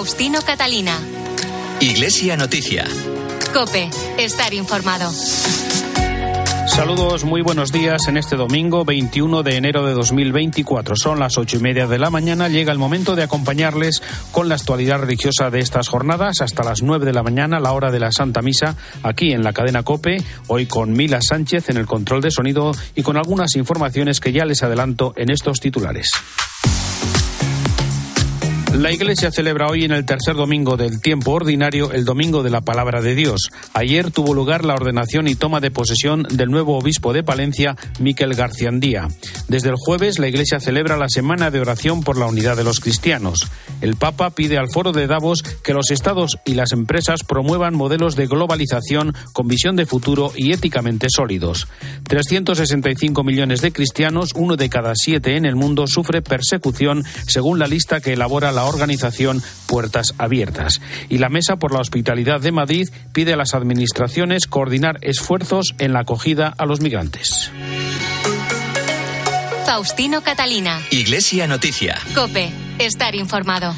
Faustino Catalina. Iglesia Noticia. Cope, estar informado. Saludos, muy buenos días en este domingo 21 de enero de 2024. Son las ocho y media de la mañana. Llega el momento de acompañarles con la actualidad religiosa de estas jornadas hasta las nueve de la mañana, la hora de la Santa Misa, aquí en la cadena Cope. Hoy con Mila Sánchez en el control de sonido y con algunas informaciones que ya les adelanto en estos titulares. La Iglesia celebra hoy en el tercer domingo del tiempo ordinario el Domingo de la Palabra de Dios. Ayer tuvo lugar la ordenación y toma de posesión del nuevo obispo de Palencia, Miquel Garciandía. Desde el jueves la Iglesia celebra la Semana de Oración por la Unidad de los Cristianos. El Papa pide al Foro de Davos que los estados y las empresas promuevan modelos de globalización con visión de futuro y éticamente sólidos. 365 millones de cristianos, uno de cada siete en el mundo, sufre persecución según la lista que elabora la organización Puertas Abiertas. Y la Mesa por la Hospitalidad de Madrid pide a las administraciones coordinar esfuerzos en la acogida a los migrantes. Faustino Catalina. Iglesia Noticia. Cope, estar informado.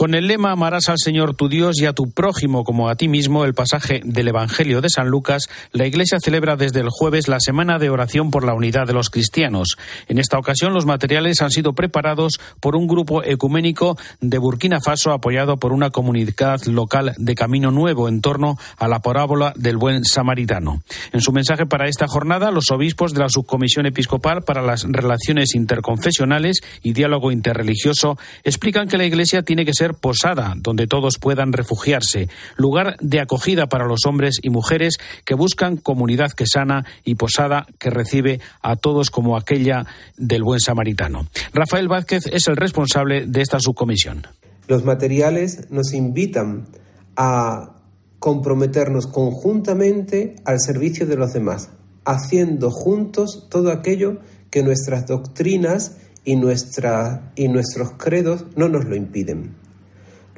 Con el lema Amarás al Señor tu Dios y a tu prójimo como a ti mismo, el pasaje del Evangelio de San Lucas, la Iglesia celebra desde el jueves la Semana de Oración por la Unidad de los Cristianos. En esta ocasión, los materiales han sido preparados por un grupo ecuménico de Burkina Faso apoyado por una comunidad local de Camino Nuevo en torno a la parábola del buen samaritano. En su mensaje para esta jornada, los obispos de la Subcomisión Episcopal para las Relaciones Interconfesionales y Diálogo Interreligioso explican que la Iglesia tiene que ser posada donde todos puedan refugiarse, lugar de acogida para los hombres y mujeres que buscan comunidad que sana y posada que recibe a todos como aquella del buen samaritano. Rafael Vázquez es el responsable de esta subcomisión. Los materiales nos invitan a comprometernos conjuntamente al servicio de los demás, haciendo juntos todo aquello que nuestras doctrinas y, y nuestros credos no nos lo impiden.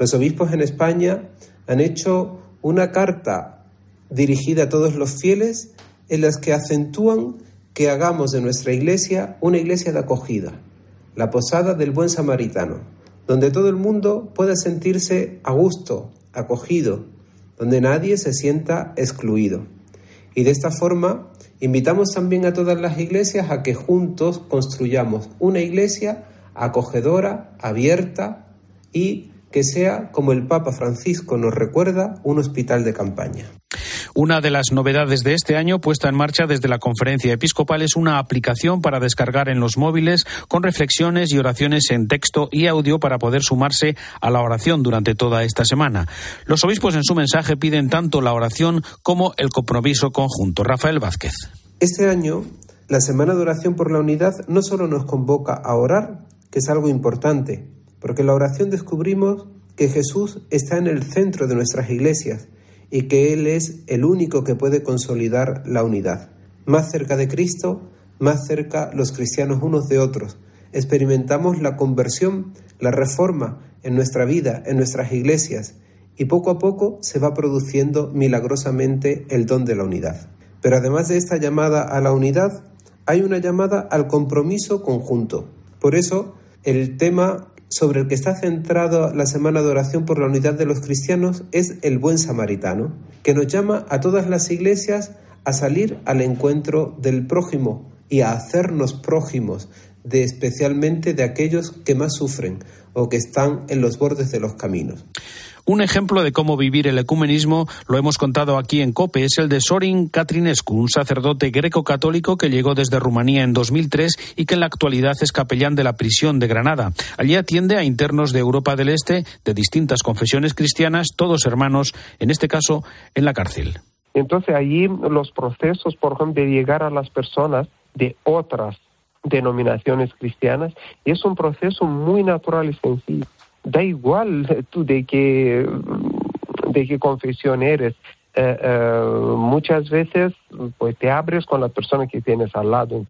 Los obispos en España han hecho una carta dirigida a todos los fieles en las que acentúan que hagamos de nuestra iglesia una iglesia de acogida, la posada del buen samaritano, donde todo el mundo pueda sentirse a gusto, acogido, donde nadie se sienta excluido. Y de esta forma invitamos también a todas las iglesias a que juntos construyamos una iglesia acogedora, abierta y que sea, como el Papa Francisco nos recuerda, un hospital de campaña. Una de las novedades de este año puesta en marcha desde la conferencia episcopal es una aplicación para descargar en los móviles con reflexiones y oraciones en texto y audio para poder sumarse a la oración durante toda esta semana. Los obispos en su mensaje piden tanto la oración como el compromiso conjunto. Rafael Vázquez. Este año, la Semana de Oración por la Unidad no solo nos convoca a orar, que es algo importante, porque en la oración descubrimos que Jesús está en el centro de nuestras iglesias y que Él es el único que puede consolidar la unidad. Más cerca de Cristo, más cerca los cristianos unos de otros. Experimentamos la conversión, la reforma en nuestra vida, en nuestras iglesias, y poco a poco se va produciendo milagrosamente el don de la unidad. Pero además de esta llamada a la unidad, hay una llamada al compromiso conjunto. Por eso, el tema sobre el que está centrado la Semana de Oración por la Unidad de los Cristianos es el buen samaritano, que nos llama a todas las iglesias a salir al encuentro del prójimo y a hacernos prójimos, de especialmente de aquellos que más sufren o que están en los bordes de los caminos. Un ejemplo de cómo vivir el ecumenismo lo hemos contado aquí en COPE, es el de Sorin Catrinescu, un sacerdote greco-católico que llegó desde Rumanía en 2003 y que en la actualidad es capellán de la prisión de Granada. Allí atiende a internos de Europa del Este, de distintas confesiones cristianas, todos hermanos, en este caso en la cárcel. Entonces allí los procesos, por ejemplo, de llegar a las personas de otras denominaciones cristianas, es un proceso muy natural y sencillo da igual tú de qué, de qué confesión eres. Eh, eh, muchas veces pues te abres con la persona que tienes al lado.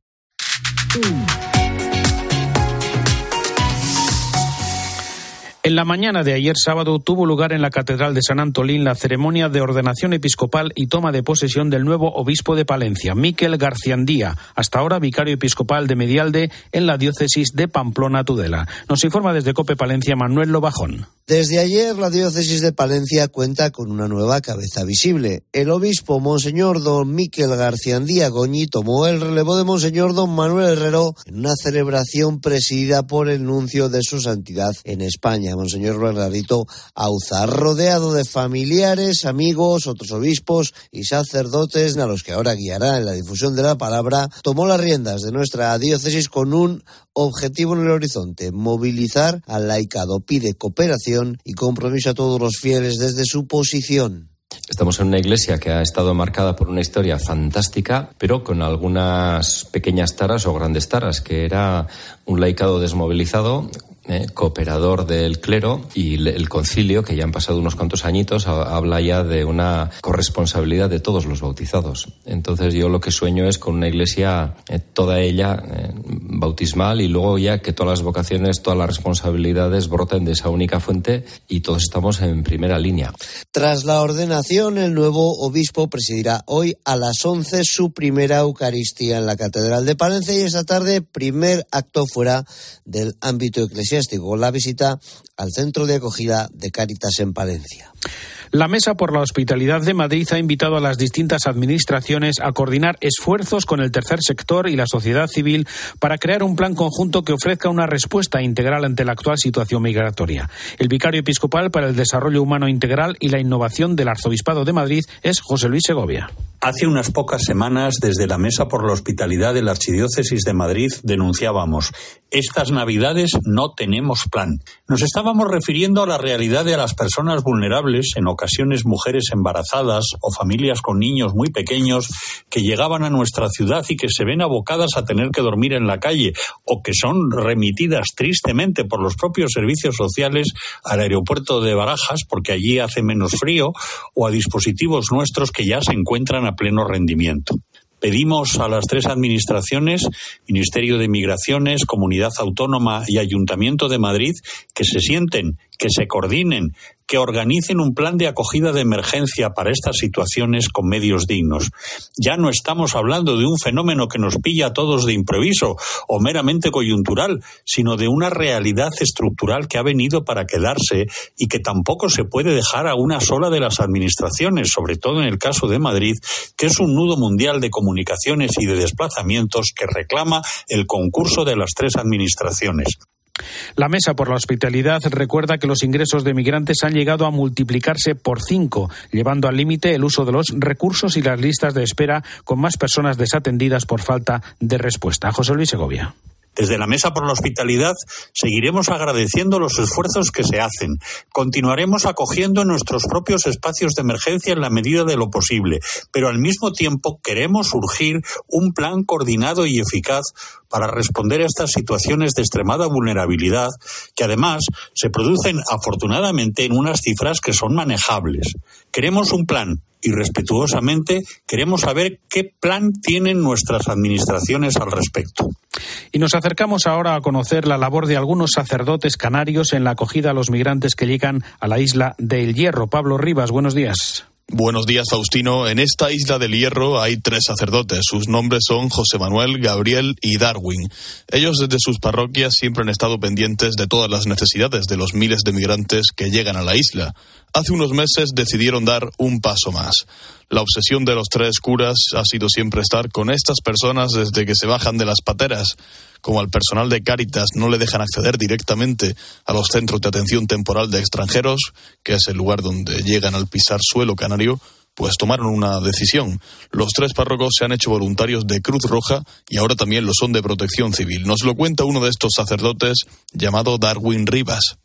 En la mañana de ayer sábado tuvo lugar en la Catedral de San Antolín la ceremonia de ordenación episcopal y toma de posesión del nuevo obispo de Palencia, Miquel Garciandía, hasta ahora vicario episcopal de Medialde en la diócesis de Pamplona Tudela. Nos informa desde Cope Palencia Manuel Lobajón. Desde ayer la diócesis de Palencia cuenta con una nueva cabeza visible. El obispo Monseñor don Miquel Garciandía Goñi tomó el relevo de Monseñor don Manuel Herrero en una celebración presidida por el nuncio de su santidad en España. Monseñor Bernardito Auza, rodeado de familiares, amigos, otros obispos y sacerdotes a los que ahora guiará en la difusión de la palabra, tomó las riendas de nuestra diócesis con un objetivo en el horizonte, movilizar al laicado, pide cooperación y compromiso a todos los fieles desde su posición. Estamos en una iglesia que ha estado marcada por una historia fantástica, pero con algunas pequeñas taras o grandes taras, que era un laicado desmovilizado, eh, cooperador del clero y el concilio, que ya han pasado unos cuantos añitos, habla ya de una corresponsabilidad de todos los bautizados. Entonces yo lo que sueño es con una iglesia, eh, toda ella eh, bautismal, y luego ya que todas las vocaciones, todas las responsabilidades broten de esa única fuente y todos estamos en primera línea. Tras la ordenación, el nuevo obispo presidirá hoy a las 11 su primera Eucaristía en la Catedral de Palencia y esta tarde primer acto fuera del ámbito eclesiástico la visita al centro de acogida de Cáritas en Palencia. La Mesa por la Hospitalidad de Madrid ha invitado a las distintas administraciones a coordinar esfuerzos con el tercer sector y la sociedad civil para crear un plan conjunto que ofrezca una respuesta integral ante la actual situación migratoria. El vicario episcopal para el Desarrollo Humano Integral y la Innovación del Arzobispado de Madrid es José Luis Segovia. Hace unas pocas semanas, desde la Mesa por la Hospitalidad de la Archidiócesis de Madrid, denunciábamos, estas Navidades no tenemos plan. Nos estábamos refiriendo a la realidad de las personas vulnerables, en ocasiones mujeres embarazadas o familias con niños muy pequeños, que llegaban a nuestra ciudad y que se ven abocadas a tener que dormir en la calle, o que son remitidas tristemente por los propios servicios sociales al aeropuerto de Barajas, porque allí hace menos frío, o a dispositivos nuestros que ya se encuentran pleno rendimiento. Pedimos a las tres administraciones, Ministerio de Migraciones, Comunidad Autónoma y Ayuntamiento de Madrid, que se sienten, que se coordinen, que organicen un plan de acogida de emergencia para estas situaciones con medios dignos. Ya no estamos hablando de un fenómeno que nos pilla a todos de improviso o meramente coyuntural, sino de una realidad estructural que ha venido para quedarse y que tampoco se puede dejar a una sola de las administraciones, sobre todo en el caso de Madrid, que es un nudo mundial de comunicaciones y de desplazamientos que reclama el concurso de las tres administraciones. La Mesa por la Hospitalidad recuerda que los ingresos de migrantes han llegado a multiplicarse por cinco, llevando al límite el uso de los recursos y las listas de espera con más personas desatendidas por falta de respuesta. José Luis Segovia. Desde la Mesa por la Hospitalidad seguiremos agradeciendo los esfuerzos que se hacen. Continuaremos acogiendo nuestros propios espacios de emergencia en la medida de lo posible, pero al mismo tiempo queremos urgir un plan coordinado y eficaz para responder a estas situaciones de extremada vulnerabilidad que además se producen afortunadamente en unas cifras que son manejables. Queremos un plan y respetuosamente queremos saber qué plan tienen nuestras administraciones al respecto. Y nos acercamos ahora a conocer la labor de algunos sacerdotes canarios en la acogida a los migrantes que llegan a la isla del Hierro. Pablo Rivas, buenos días. Buenos días, Faustino. En esta isla del Hierro hay tres sacerdotes. Sus nombres son José Manuel, Gabriel y Darwin. Ellos desde sus parroquias siempre han estado pendientes de todas las necesidades de los miles de migrantes que llegan a la isla. Hace unos meses decidieron dar un paso más. La obsesión de los tres curas ha sido siempre estar con estas personas desde que se bajan de las pateras como al personal de Cáritas no le dejan acceder directamente a los centros de atención temporal de extranjeros, que es el lugar donde llegan al pisar suelo canario, pues tomaron una decisión. Los tres párrocos se han hecho voluntarios de Cruz Roja y ahora también lo son de Protección Civil. Nos lo cuenta uno de estos sacerdotes llamado Darwin Rivas.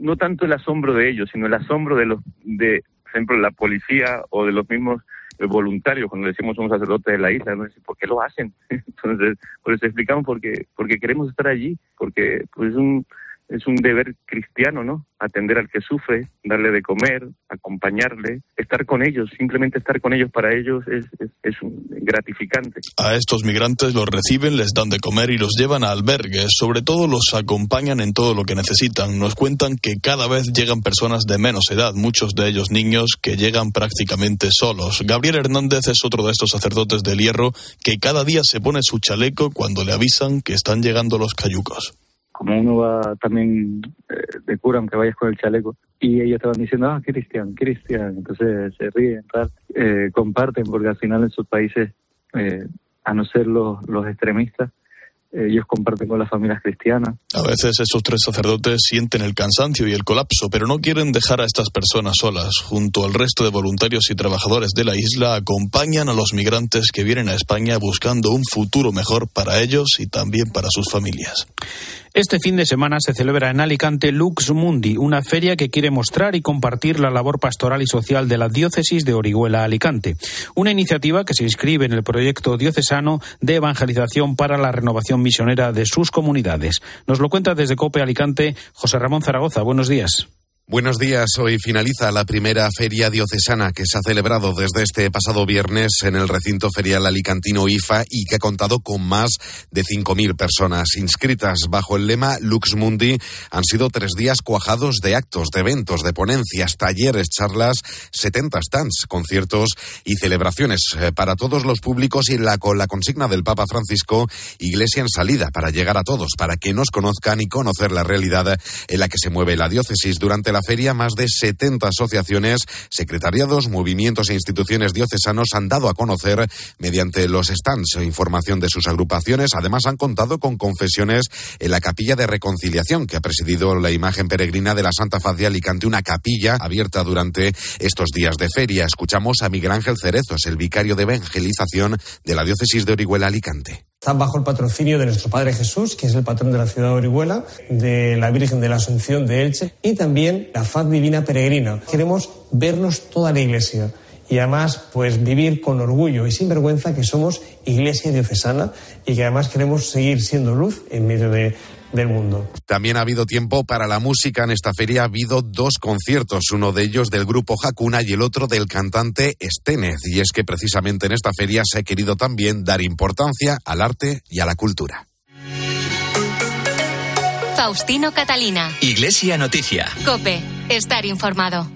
No tanto el asombro de ellos, sino el asombro de los de, por ejemplo, la policía o de los mismos voluntarios, cuando decimos somos sacerdotes de la isla, ¿no? ¿por qué lo hacen? Entonces, por eso explicamos porque, porque queremos estar allí, porque pues, es un, es un deber cristiano, ¿no? Atender al que sufre, darle de comer, acompañarle, estar con ellos, simplemente estar con ellos para ellos es, es, gratificante. A estos migrantes los reciben, les dan de comer y los llevan a albergues, sobre todo los acompañan en todo lo que necesitan. Nos cuentan que cada vez llegan personas de menos edad, muchos de ellos niños que llegan prácticamente solos. Gabriel Hernández es otro de estos sacerdotes del hierro que cada día se pone su chaleco cuando le avisan que están llegando los cayucos como uno va también eh, de cura, aunque vayas con el chaleco, y ellos estaban diciendo, ah, Cristian, Cristian, entonces se ríen, tal, eh, comparten, porque al final en sus países, eh, a no ser los, los extremistas, ellos comparten con las familias cristianas. A veces esos tres sacerdotes sienten el cansancio y el colapso, pero no quieren dejar a estas personas solas. Junto al resto de voluntarios y trabajadores de la isla, acompañan a los migrantes que vienen a España buscando un futuro mejor para ellos y también para sus familias. Este fin de semana se celebra en Alicante Lux Mundi, una feria que quiere mostrar y compartir la labor pastoral y social de la diócesis de Orihuela Alicante. Una iniciativa que se inscribe en el proyecto diocesano de evangelización para la renovación misionera de sus comunidades. Nos lo cuenta desde Cope Alicante José Ramón Zaragoza. Buenos días. Buenos días. Hoy finaliza la primera feria diocesana que se ha celebrado desde este pasado viernes en el recinto ferial alicantino IFA y que ha contado con más de 5.000 personas inscritas. Bajo el lema Lux Mundi han sido tres días cuajados de actos, de eventos, de ponencias, talleres, charlas, 70 stands, conciertos y celebraciones eh, para todos los públicos y la, con la consigna del Papa Francisco, Iglesia en salida para llegar a todos, para que nos conozcan y conocer la realidad en la que se mueve la diócesis durante la feria, más de 70 asociaciones, secretariados, movimientos e instituciones diocesanos han dado a conocer mediante los stands información de sus agrupaciones. Además, han contado con confesiones en la capilla de reconciliación que ha presidido la imagen peregrina de la Santa Faz de Alicante, una capilla abierta durante estos días de feria. Escuchamos a Miguel Ángel Cerezos, el vicario de evangelización de la diócesis de Orihuela Alicante. Está bajo el patrocinio de nuestro Padre Jesús, que es el patrón de la ciudad de Orihuela, de la Virgen de la Asunción de Elche y también la Faz Divina Peregrina. Queremos vernos toda la iglesia y además pues vivir con orgullo y sin vergüenza que somos iglesia diocesana y que además queremos seguir siendo luz en medio de del mundo. También ha habido tiempo para la música. En esta feria ha habido dos conciertos, uno de ellos del grupo Hakuna y el otro del cantante Estenez. Y es que precisamente en esta feria se ha querido también dar importancia al arte y a la cultura. Faustino Catalina. Iglesia Noticia. Cope. Estar informado.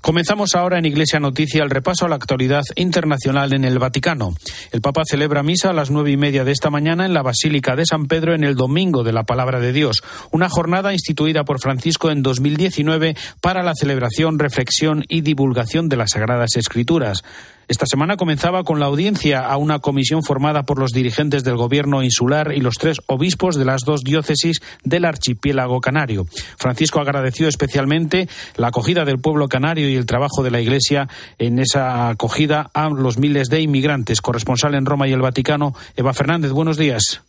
Comenzamos ahora en Iglesia Noticia el repaso a la actualidad internacional en el Vaticano. El Papa celebra misa a las nueve y media de esta mañana en la Basílica de San Pedro en el Domingo de la Palabra de Dios, una jornada instituida por Francisco en 2019 para la celebración, reflexión y divulgación de las Sagradas Escrituras. Esta semana comenzaba con la audiencia a una comisión formada por los dirigentes del gobierno insular y los tres obispos de las dos diócesis del archipiélago canario. Francisco agradeció especialmente la acogida del pueblo canario y el trabajo de la Iglesia en esa acogida a los miles de inmigrantes. Corresponsal en Roma y el Vaticano, Eva Fernández, buenos días.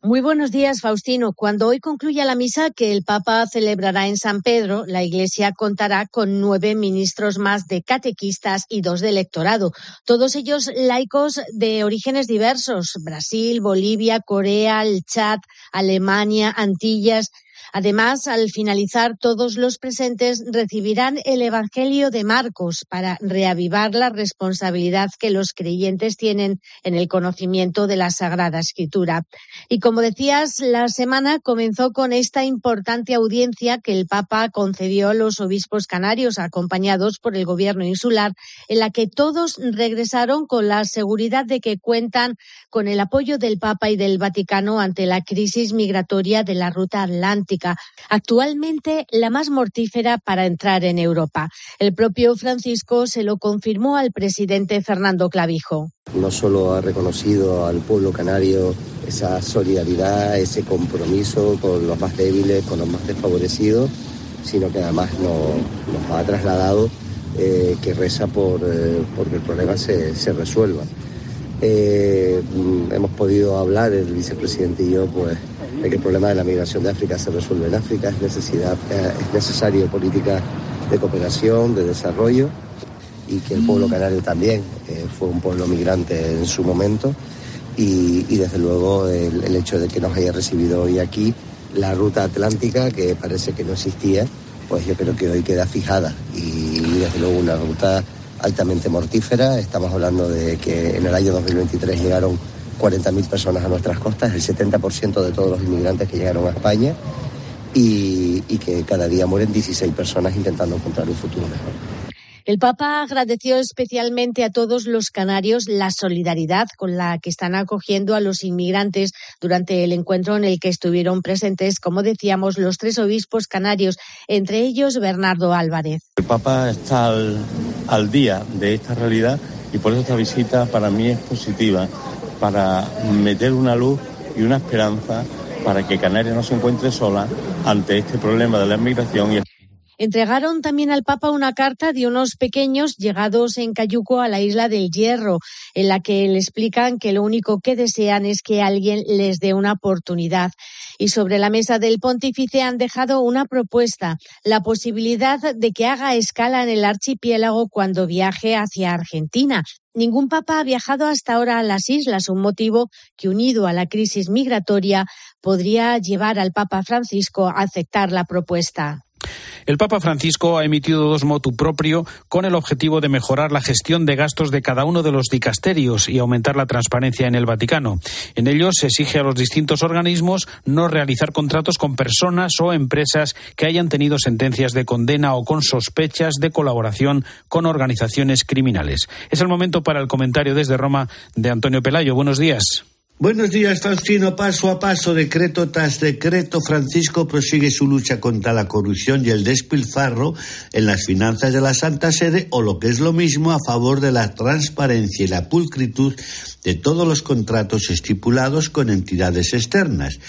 Muy buenos días, Faustino. Cuando hoy concluya la misa que el Papa celebrará en San Pedro, la Iglesia contará con nueve ministros más de catequistas y dos de electorado, todos ellos laicos de orígenes diversos, Brasil, Bolivia, Corea, el Chad, Alemania, Antillas, Además, al finalizar, todos los presentes recibirán el Evangelio de Marcos para reavivar la responsabilidad que los creyentes tienen en el conocimiento de la Sagrada Escritura. Y como decías, la semana comenzó con esta importante audiencia que el Papa concedió a los obispos canarios acompañados por el gobierno insular, en la que todos regresaron con la seguridad de que cuentan con el apoyo del Papa y del Vaticano ante la crisis migratoria de la ruta atlántica actualmente la más mortífera para entrar en Europa. El propio Francisco se lo confirmó al presidente Fernando Clavijo. No solo ha reconocido al pueblo canario esa solidaridad, ese compromiso con los más débiles, con los más desfavorecidos, sino que además nos, ha trasladado eh, que reza por eh, porque el problema se resuelva. Eh, hemos podido hablar, el vicepresidente y yo, pues, de que el problema de la migración de África se resuelve en África, es, necesidad, es necesario política de cooperación, de desarrollo y que el pueblo canario también fue un pueblo migrante en su momento y, desde luego el, hecho de que nos haya recibido hoy aquí la ruta atlántica que parece que no existía, pues yo creo que hoy queda fijada y desde luego una ruta altamente mortífera. Estamos hablando de que en el año 2023 llegaron 40.000 personas a nuestras costas, el 70% de todos los inmigrantes que llegaron a España y, y que cada día mueren 16 personas intentando encontrar un futuro mejor. El Papa agradeció especialmente a todos los canarios la solidaridad con la que están acogiendo a los inmigrantes durante el encuentro en el que estuvieron presentes, como decíamos, los tres obispos canarios, entre ellos Bernardo Álvarez. El Papa está al, día de esta realidad y por eso esta visita para mí es positiva, para meter una luz y una esperanza para que Canarias no se encuentre sola ante este problema de la inmigración y Entregaron también al Papa una carta de unos pequeños llegados en Cayuco a la isla del Hierro, en la que le explican que lo único que desean es que alguien les dé una oportunidad. Y sobre la mesa del pontífice han dejado una propuesta, la posibilidad de que haga escala en el archipiélago cuando viaje hacia Argentina. Ningún papa ha viajado hasta ahora a las islas, un motivo que, unido a la crisis migratoria, podría llevar al Papa Francisco a aceptar la propuesta. El Papa Francisco ha emitido dos motu propio con el objetivo de mejorar la gestión de gastos de cada uno de los dicasterios y aumentar la transparencia en el Vaticano. En ellos se exige a los distintos organismos no realizar contratos con personas o empresas que hayan tenido sentencias de condena o con sospechas de colaboración con organizaciones criminales. Es el momento para el comentario desde Roma de Antonio Pelayo. Buenos días. Buenos días, Faustino. Paso a paso, decreto tras decreto, Francisco prosigue su lucha contra la corrupción y el despilfarro en las finanzas de la Santa Sede, o lo que es lo mismo, a favor de la transparencia y la pulcritud de todos los contratos estipulados con entidades externas.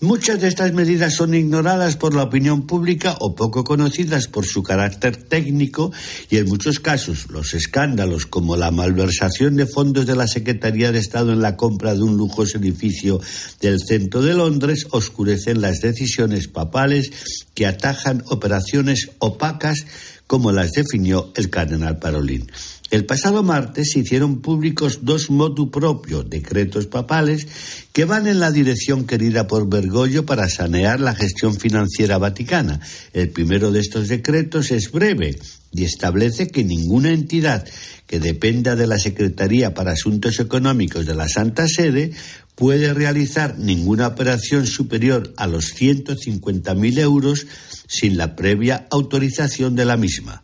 Muchas de estas medidas son ignoradas por la opinión pública o poco conocidas por su carácter técnico y en muchos casos los escándalos como la malversación de fondos de la Secretaría de Estado en la compra de un lujoso edificio del centro de Londres oscurecen las decisiones papales que atajan operaciones opacas como las definió el cardenal Parolín. El pasado martes se hicieron públicos dos motu propio, decretos papales, que van en la dirección querida por Bergoglio para sanear la gestión financiera vaticana. El primero de estos decretos es breve y establece que ninguna entidad que dependa de la Secretaría para Asuntos Económicos de la Santa Sede puede realizar ninguna operación superior a los 150.000 euros sin la previa autorización de la misma.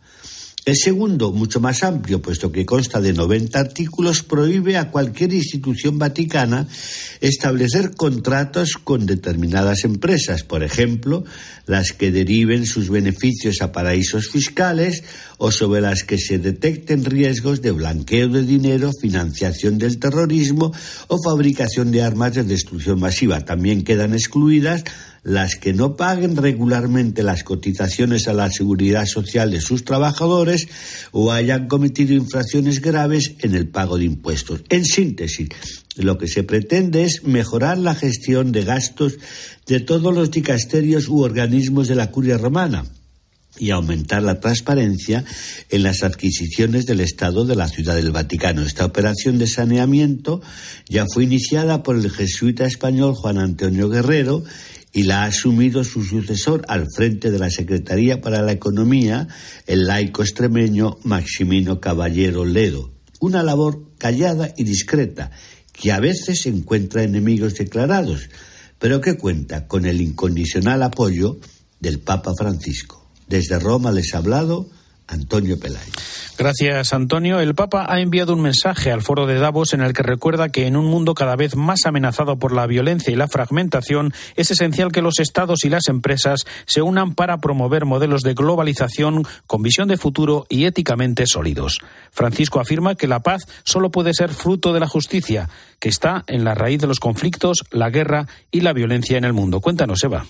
El segundo, mucho más amplio, puesto que consta de 90 artículos, prohíbe a cualquier institución vaticana establecer contratos con determinadas empresas, por ejemplo, las que deriven sus beneficios a paraísos fiscales o sobre las que se detecten riesgos de blanqueo de dinero, financiación del terrorismo o fabricación de armas de destrucción masiva. También quedan excluidas las que no paguen regularmente las cotizaciones a la seguridad social de sus trabajadores o hayan cometido infracciones graves en el pago de impuestos. En síntesis, lo que se pretende es mejorar la gestión de gastos de todos los dicasterios u organismos de la curia romana y aumentar la transparencia en las adquisiciones del Estado de la Ciudad del Vaticano. Esta operación de saneamiento ya fue iniciada por el jesuita español Juan Antonio Guerrero y la ha asumido su sucesor al frente de la Secretaría para la Economía, el laico extremeño Maximino Caballero Ledo. Una labor callada y discreta, que a veces encuentra enemigos declarados, pero que cuenta con el incondicional apoyo del Papa Francisco. Desde Roma les ha hablado Antonio Pelayo. Gracias, Antonio. El Papa ha enviado un mensaje al foro de Davos en el que recuerda que en un mundo cada vez más amenazado por la violencia y la fragmentación, es esencial que los estados y las empresas se unan para promover modelos de globalización con visión de futuro y éticamente sólidos. Francisco afirma que la paz solo puede ser fruto de la justicia, que está en la raíz de los conflictos, la guerra y la violencia en el mundo. Cuéntanos, Eva.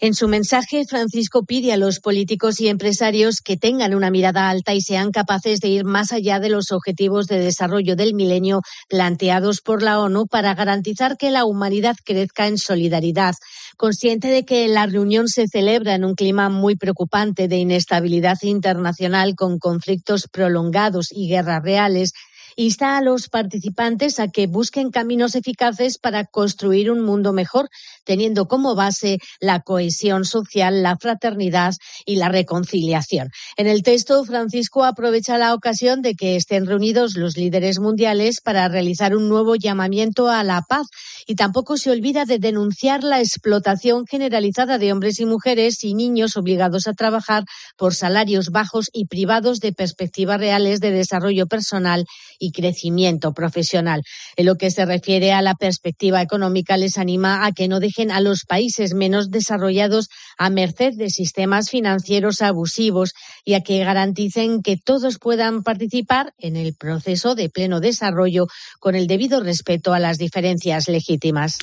En su mensaje, Francisco pide a los políticos y empresarios que tengan una mirada alta y sean capaces de ir más allá de los objetivos de desarrollo del milenio planteados por la ONU para garantizar que la humanidad crezca en solidaridad. Consciente de que la reunión se celebra en un clima muy preocupante de inestabilidad internacional con conflictos prolongados y guerras reales, insta a los participantes a que busquen caminos eficaces para construir un mundo mejor, teniendo como base la cohesión social, la fraternidad y la reconciliación. En el texto, Francisco aprovecha la ocasión de que estén reunidos los líderes mundiales para realizar un nuevo llamamiento a la paz y tampoco se olvida de denunciar la explotación generalizada de hombres y mujeres y niños obligados a trabajar por salarios bajos y privados de perspectivas reales de desarrollo personal y crecimiento profesional. En lo que se refiere a la perspectiva económica, les anima a que no dejen a los países menos desarrollados a merced de sistemas financieros abusivos y a que garanticen que todos puedan participar en el proceso de pleno desarrollo con el debido respeto a las diferencias legítimas.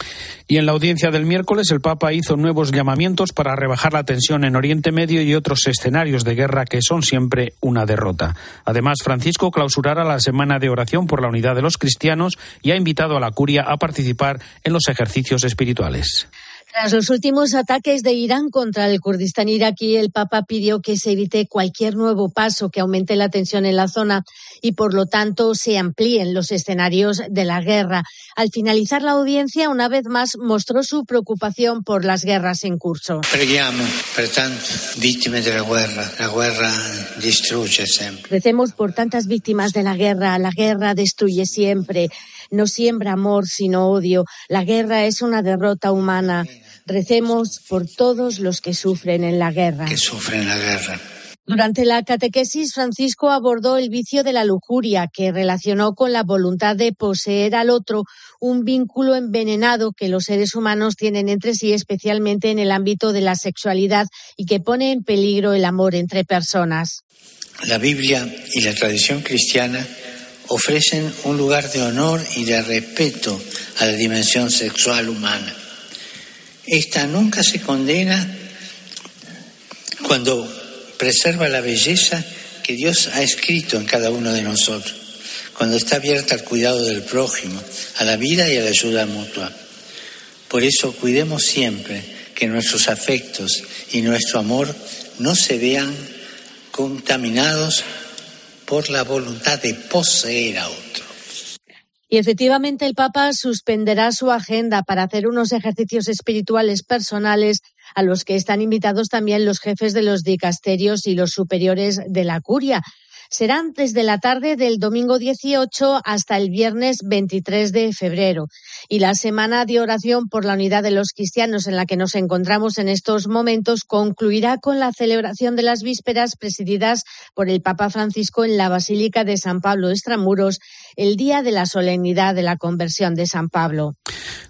Y en la audiencia del miércoles, el Papa hizo nuevos llamamientos para rebajar la tensión en Oriente Medio y otros escenarios de guerra que son siempre una derrota. Además, Francisco clausurará la semana de por la unidad de los cristianos y ha invitado a la curia a participar en los ejercicios espirituales. Tras los últimos ataques de Irán contra el Kurdistán iraquí, el Papa pidió que se evite cualquier nuevo paso que aumente la tensión en la zona y, por lo tanto, se amplíen los escenarios de la guerra. Al finalizar la audiencia, una vez más mostró su preocupación por las guerras en curso. Vittime della guerra. La guerra distrugge sempre. Recemos por tantas víctimas de la guerra. La guerra destruye siempre. No siembra amor, sino odio. La guerra es una derrota humana. Recemos por todos los que sufren en la guerra. Que sufren la guerra. Durante la catequesis, Francisco abordó el vicio de la lujuria, que relacionó con la voluntad de poseer al otro, un vínculo envenenado que los seres humanos tienen entre sí, especialmente en el ámbito de la sexualidad, y que pone en peligro el amor entre personas. La Biblia y la tradición cristiana ofrecen un lugar de honor y de respeto a la dimensión sexual humana. Esta nunca se condena cuando preserva la belleza que Dios ha escrito en cada uno de nosotros, cuando está abierta al cuidado del prójimo, a la vida y a la ayuda mutua. Por eso cuidemos siempre que nuestros afectos y nuestro amor no se vean contaminados por la voluntad de poseer a otro. Y efectivamente el Papa suspenderá su agenda para hacer unos ejercicios espirituales personales a los que están invitados también los jefes de los dicasterios y los superiores de la curia. Serán desde la tarde del domingo 18 hasta el viernes 23 de febrero. Y la semana de oración por la unidad de los cristianos en la que nos encontramos en estos momentos concluirá con la celebración de las vísperas presididas por el Papa Francisco en la Basílica de San Pablo Extramuros, el día de la solemnidad de la conversión de San Pablo.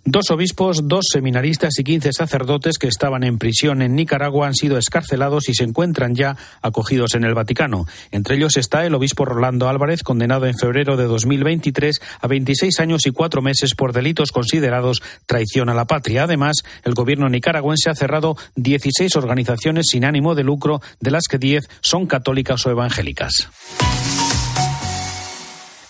Dos obispos, dos seminaristas y quince sacerdotes que estaban en prisión en Nicaragua han sido escarcelados y se encuentran ya acogidos en el Vaticano. Entre ellos está el obispo Rolando Álvarez, condenado en febrero de 2023 a 26 años y cuatro meses por delitos considerados traición a la patria. Además, el gobierno nicaragüense ha cerrado 16 organizaciones sin ánimo de lucro, de las que 10 son católicas o evangélicas.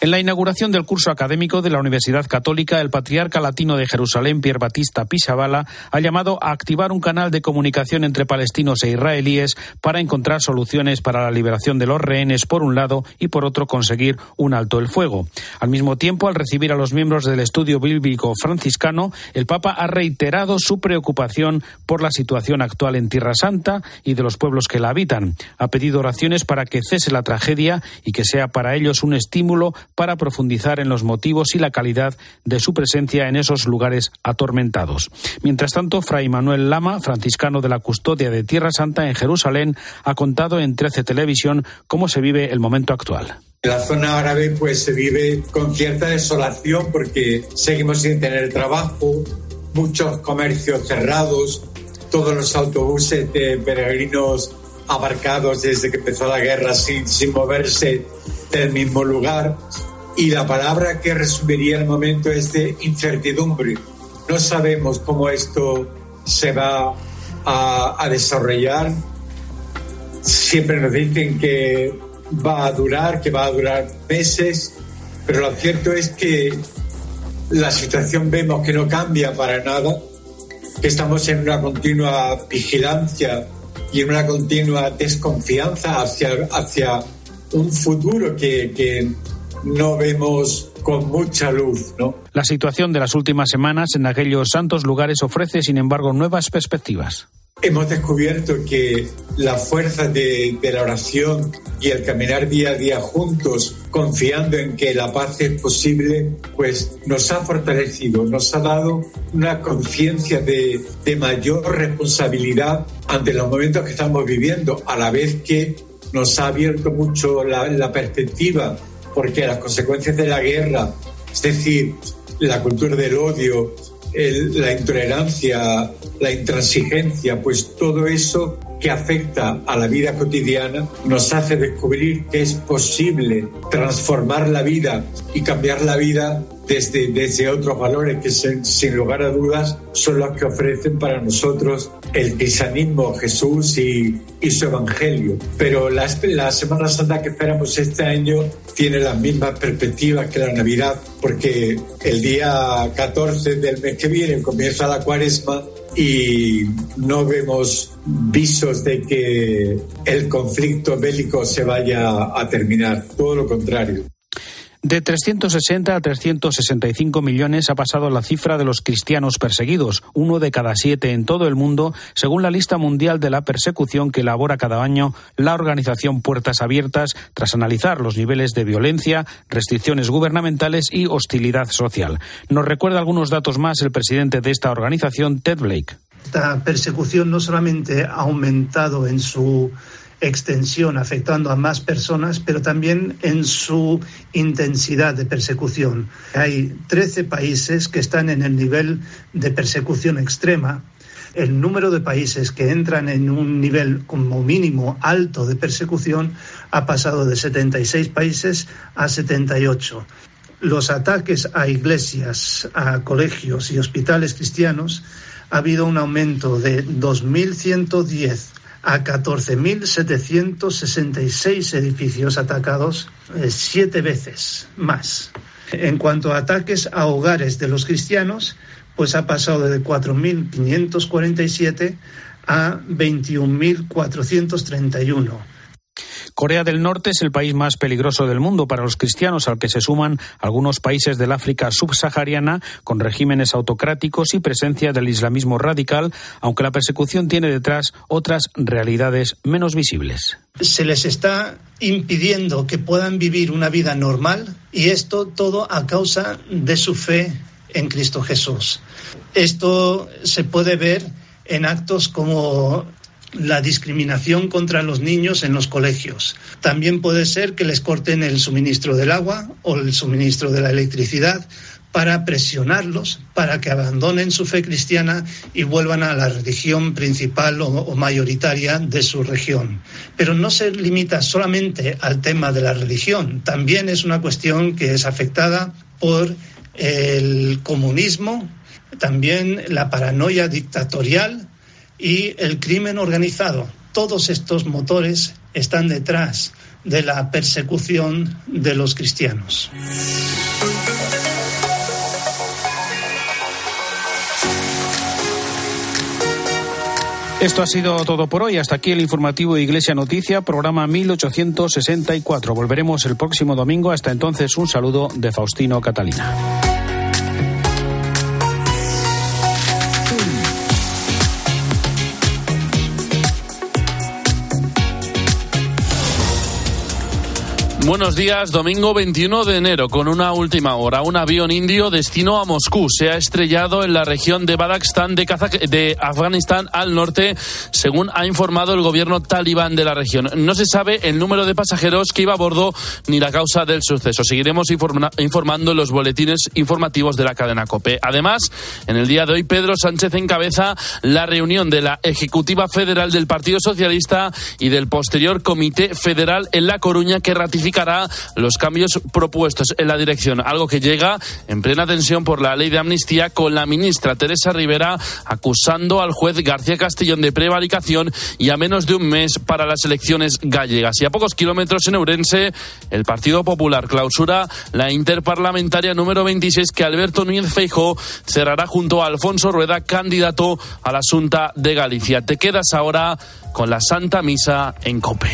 En la inauguración del curso académico de la Universidad Católica, el patriarca latino de Jerusalén, Pierre Batista Pisabala, ha llamado a activar un canal de comunicación entre palestinos e israelíes para encontrar soluciones para la liberación de los rehenes, por un lado, y por otro, conseguir un alto el fuego. Al mismo tiempo, al recibir a los miembros del estudio bíblico franciscano, el Papa ha reiterado su preocupación por la situación actual en Tierra Santa y de los pueblos que la habitan. Ha pedido oraciones para que cese la tragedia y que sea para ellos un estímulo para profundizar en los motivos y la calidad de su presencia en esos lugares atormentados. Mientras tanto, Fray Manuel Lama, franciscano de la custodia de Tierra Santa en Jerusalén, ha contado en 13 Televisión cómo se vive el momento actual. La zona árabe pues se vive con cierta desolación porque seguimos sin tener trabajo, muchos comercios cerrados, todos los autobuses de peregrinos abarcados desde que empezó la guerra sin, sin moverse del mismo lugar. Y la palabra que resumiría el momento es de incertidumbre. No sabemos cómo esto se va a, a desarrollar. Siempre nos dicen que va a durar, que va a durar meses, pero lo cierto es que la situación vemos que no cambia para nada, que estamos en una continua vigilancia y en una continua desconfianza hacia, hacia un futuro que, que no vemos con mucha luz, ¿no? La situación de las últimas semanas en aquellos santos lugares ofrece, sin embargo, nuevas perspectivas. Hemos descubierto que la fuerza de, la oración y el caminar día a día juntos, confiando en que la paz es posible, pues nos ha fortalecido, nos ha dado una conciencia de, mayor responsabilidad ante los momentos que estamos viviendo, a la vez que nos ha abierto mucho la perspectiva, porque las consecuencias de la guerra, es decir, la cultura del odio, la intolerancia, la intransigencia, pues todo eso que afecta a la vida cotidiana nos hace descubrir que es posible transformar la vida y cambiar la vida desde, desde otros valores que sin, lugar a dudas son los que ofrecen para nosotros el cristianismo, Jesús y, y su evangelio. Pero la, la Semana Santa que esperamos este año tiene las mismas perspectivas que la Navidad, porque el día 14 del mes que viene comienza la cuaresma y no vemos visos de que el conflicto bélico se vaya a terminar, todo lo contrario. De 360 a 365 millones ha pasado la cifra de los cristianos perseguidos, uno de cada siete en todo el mundo, según la lista mundial de la persecución que elabora cada año la organización Puertas Abiertas, tras analizar los niveles de violencia, restricciones gubernamentales y hostilidad social. Nos recuerda algunos datos más el presidente de esta organización, Ted Blake. Esta persecución no solamente ha aumentado en su extensión afectando a más personas, pero también en su intensidad de persecución. Hay 13 países que están en el nivel de persecución extrema. El número de países que entran en un nivel como mínimo alto de persecución ha pasado de 76 países a 78. Los ataques a iglesias, a colegios y hospitales cristianos ha habido un aumento de 2.110 a 14.766 edificios atacados, eh, siete veces más. En cuanto a ataques a hogares de los cristianos, pues ha pasado de 4.547 a 21.431. Corea del Norte es el país más peligroso del mundo para los cristianos, al que se suman algunos países del África subsahariana con regímenes autocráticos y presencia del islamismo radical, aunque la persecución tiene detrás otras realidades menos visibles. Se les está impidiendo que puedan vivir una vida normal y esto todo a causa de su fe en Cristo Jesús. Esto se puede ver en actos como la discriminación contra los niños en los colegios. También puede ser que les corten el suministro del agua o el suministro de la electricidad para presionarlos para que abandonen su fe cristiana y vuelvan a la religión principal o, o, mayoritaria de su región. Pero no se limita solamente al tema de la religión, también es una cuestión que es afectada por el comunismo, también la paranoia dictatorial y el crimen organizado. Todos estos motores están detrás de la persecución de los cristianos. Esto ha sido todo por hoy. Hasta aquí el informativo Iglesia Noticia, programa 1864. Volveremos el próximo domingo. Hasta entonces, un saludo de Faustino Catalina. Buenos días, domingo 21 de enero, con una última hora. Un avión indio destino a Moscú se ha estrellado en la región de Badakhshan de, Afganistán al norte, según ha informado el gobierno talibán de la región. No se sabe el número de pasajeros que iba a bordo ni la causa del suceso. Seguiremos informa informando en los boletines informativos de la cadena COPE. Además, en el día de hoy, Pedro Sánchez encabeza la reunión de la Ejecutiva Federal del Partido Socialista y del posterior Comité Federal en La Coruña que ratifica los cambios propuestos en la dirección, algo que llega en plena tensión por la ley de amnistía con la ministra Teresa Rivera acusando al juez García Castellón de prevaricación y a menos de un mes para las elecciones gallegas. Y a pocos kilómetros en Eurense, el Partido Popular clausura la interparlamentaria número 26 que Alberto Núñez Feijó cerrará junto a Alfonso Rueda, candidato a la Junta de Galicia. Te quedas ahora con la Santa Misa en Cope.